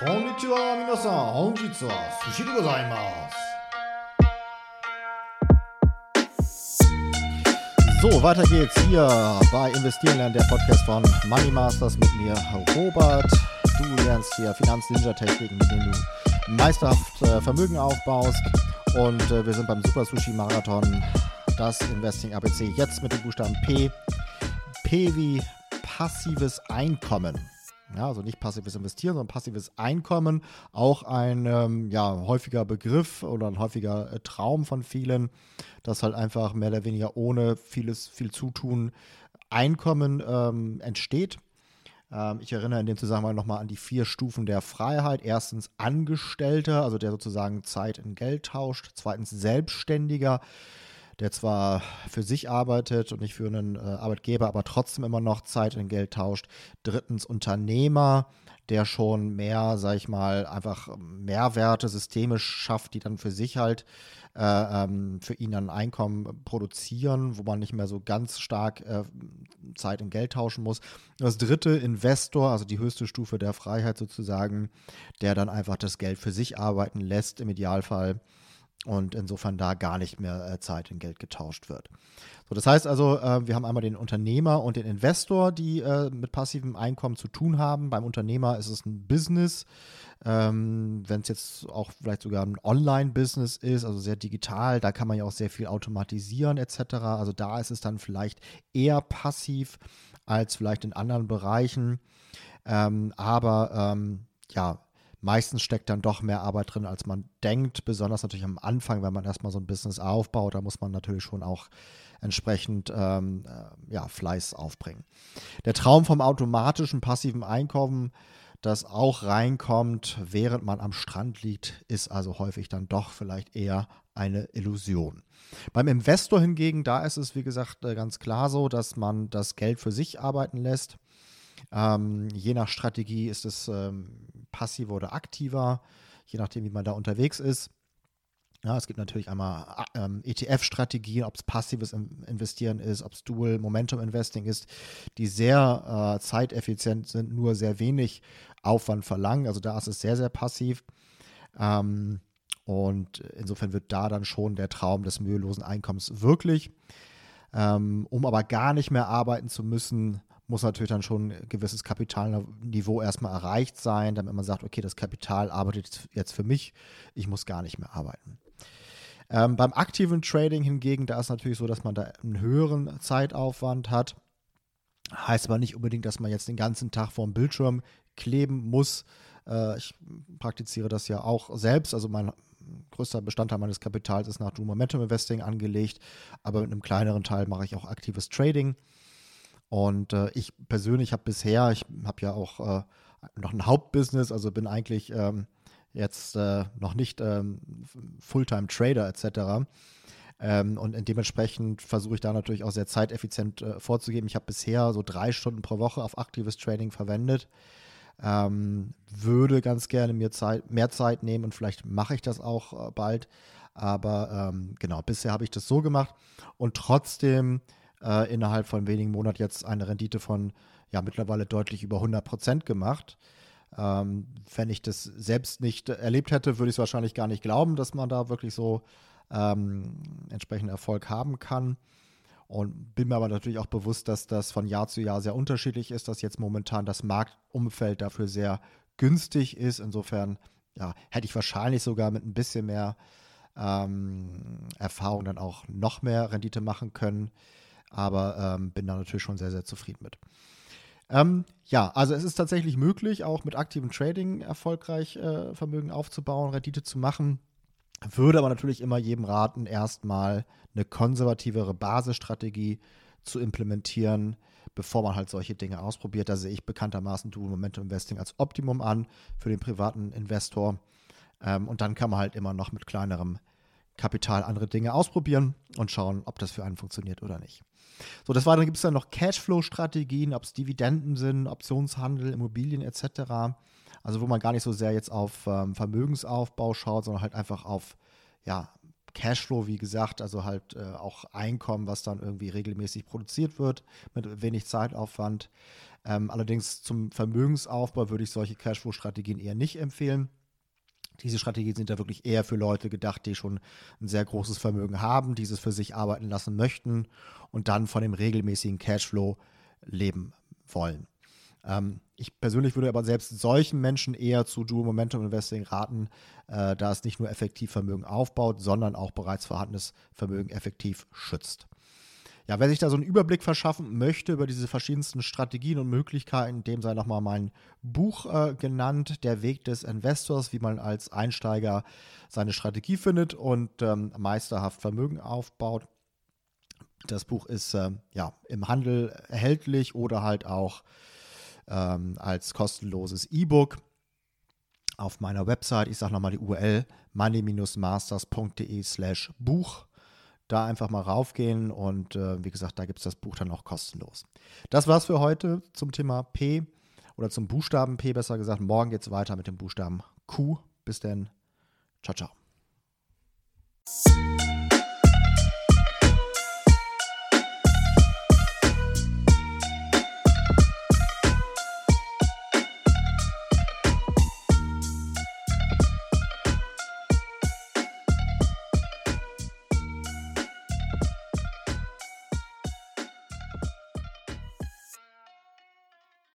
Konnichiwa, minasan. Honjitsu wa sushi de gozaimasu. So, weiter geht's hier bei Investieren lernen, der Podcast von Money Masters mit mir, Robert. Du lernst hier Finanz-Ninja-Techniken, mit denen du meisterhaft äh, Vermögen aufbaust. Und äh, wir sind beim Super Sushi Marathon, das Investing ABC, jetzt mit dem Buchstaben P. P wie passives Einkommen. Ja, also nicht passives Investieren, sondern passives Einkommen. Auch ein ähm, ja, häufiger Begriff oder ein häufiger äh, Traum von vielen, dass halt einfach mehr oder weniger ohne vieles, viel Zutun Einkommen ähm, entsteht. Ähm, ich erinnere in dem Zusammenhang nochmal an die vier Stufen der Freiheit. Erstens Angestellter, also der sozusagen Zeit in Geld tauscht. Zweitens Selbstständiger der zwar für sich arbeitet und nicht für einen äh, Arbeitgeber, aber trotzdem immer noch Zeit in Geld tauscht. Drittens Unternehmer, der schon mehr, sag ich mal, einfach Mehrwerte systemisch schafft, die dann für sich halt äh, ähm, für ihn dann Einkommen produzieren, wo man nicht mehr so ganz stark äh, Zeit in Geld tauschen muss. Das dritte, Investor, also die höchste Stufe der Freiheit sozusagen, der dann einfach das Geld für sich arbeiten lässt, im Idealfall und insofern da gar nicht mehr äh, Zeit in Geld getauscht wird. So, das heißt also, äh, wir haben einmal den Unternehmer und den Investor, die äh, mit passivem Einkommen zu tun haben. Beim Unternehmer ist es ein Business, ähm, wenn es jetzt auch vielleicht sogar ein Online-Business ist, also sehr digital, da kann man ja auch sehr viel automatisieren etc. Also da ist es dann vielleicht eher passiv als vielleicht in anderen Bereichen. Ähm, aber ähm, ja, meistens steckt dann doch mehr Arbeit drin, als man denkt, besonders natürlich am Anfang, wenn man erstmal so ein Business aufbaut, da muss man natürlich schon auch entsprechend ähm, äh, ja, Fleiß aufbringen. Der Traum vom automatischen passiven Einkommen, das auch reinkommt, während man am Strand liegt, ist also häufig dann doch vielleicht eher eine Illusion. Beim Investor hingegen, da ist es, wie gesagt, äh, ganz klar so, dass man das Geld für sich arbeiten lässt. Ähm, je nach Strategie ist es ähm, passiver oder aktiver, je nachdem, wie man da unterwegs ist. Ja, es gibt natürlich einmal ähm, ETF-Strategien, ob es passives Investieren ist, ob es Dual Momentum Investing ist, die sehr äh, zeiteffizient sind, nur sehr wenig Aufwand verlangen. Also da ist es sehr, sehr passiv. Ähm, und insofern wird da dann schon der Traum des mühelosen Einkommens wirklich. Ähm, um aber gar nicht mehr arbeiten zu müssen, muss natürlich dann schon ein gewisses Kapitalniveau erstmal erreicht sein, damit man sagt, okay, das Kapital arbeitet jetzt für mich, ich muss gar nicht mehr arbeiten. Ähm, beim aktiven Trading hingegen, da ist natürlich so, dass man da einen höheren Zeitaufwand hat. Heißt aber nicht unbedingt, dass man jetzt den ganzen Tag vorm Bildschirm kleben muss. Äh, ich praktiziere das ja auch selbst. Also mein größter Bestandteil meines Kapitals ist nach Momentum Investing angelegt, aber mit einem kleineren Teil mache ich auch aktives Trading. Und äh, ich persönlich habe bisher, ich habe ja auch äh, noch ein Hauptbusiness, also bin eigentlich ähm, jetzt äh, noch nicht ähm, Fulltime-Trader etc. Ähm, und dementsprechend versuche ich da natürlich auch sehr zeiteffizient äh, vorzugeben. Ich habe bisher so drei Stunden pro Woche auf aktives Trading verwendet. Ähm, würde ganz gerne mir Zeit, mehr Zeit nehmen und vielleicht mache ich das auch äh, bald. Aber ähm, genau, bisher habe ich das so gemacht und trotzdem äh, innerhalb von wenigen Monaten jetzt eine Rendite von ja mittlerweile deutlich über 100 Prozent gemacht. Ähm, wenn ich das selbst nicht erlebt hätte, würde ich es wahrscheinlich gar nicht glauben, dass man da wirklich so ähm, entsprechenden Erfolg haben kann. Und bin mir aber natürlich auch bewusst, dass das von Jahr zu Jahr sehr unterschiedlich ist, dass jetzt momentan das Marktumfeld dafür sehr günstig ist. Insofern ja, hätte ich wahrscheinlich sogar mit ein bisschen mehr ähm, Erfahrung dann auch noch mehr Rendite machen können aber ähm, bin da natürlich schon sehr, sehr zufrieden mit. Ähm, ja, also es ist tatsächlich möglich, auch mit aktivem Trading erfolgreich äh, Vermögen aufzubauen, Rendite zu machen. Würde aber natürlich immer jedem raten, erstmal eine konservativere Basisstrategie zu implementieren, bevor man halt solche Dinge ausprobiert. Da sehe ich bekanntermaßen Dual Momentum Investing als Optimum an für den privaten Investor. Ähm, und dann kann man halt immer noch mit kleinerem Kapital andere Dinge ausprobieren und schauen, ob das für einen funktioniert oder nicht. So, des Weiteren gibt es dann noch Cashflow-Strategien, ob es Dividenden sind, Optionshandel, Immobilien etc. Also wo man gar nicht so sehr jetzt auf ähm, Vermögensaufbau schaut, sondern halt einfach auf ja, Cashflow, wie gesagt, also halt äh, auch Einkommen, was dann irgendwie regelmäßig produziert wird, mit wenig Zeitaufwand. Ähm, allerdings zum Vermögensaufbau würde ich solche Cashflow-Strategien eher nicht empfehlen. Diese Strategien sind ja wirklich eher für Leute gedacht, die schon ein sehr großes Vermögen haben, dieses für sich arbeiten lassen möchten und dann von dem regelmäßigen Cashflow leben wollen. Ähm, ich persönlich würde aber selbst solchen Menschen eher zu Dual Momentum Investing raten, äh, da es nicht nur effektiv Vermögen aufbaut, sondern auch bereits vorhandenes Vermögen effektiv schützt. Ja, wer sich da so einen Überblick verschaffen möchte über diese verschiedensten Strategien und Möglichkeiten, dem sei nochmal mein Buch äh, genannt, Der Weg des Investors, wie man als Einsteiger seine Strategie findet und ähm, meisterhaft Vermögen aufbaut. Das Buch ist äh, ja im Handel erhältlich oder halt auch ähm, als kostenloses E-Book auf meiner Website. Ich sage nochmal die URL money-masters.de slash Buch da einfach mal raufgehen und äh, wie gesagt, da gibt es das Buch dann auch kostenlos. Das war's für heute zum Thema P oder zum Buchstaben P besser gesagt. Morgen geht es weiter mit dem Buchstaben Q. Bis denn. Ciao, ciao.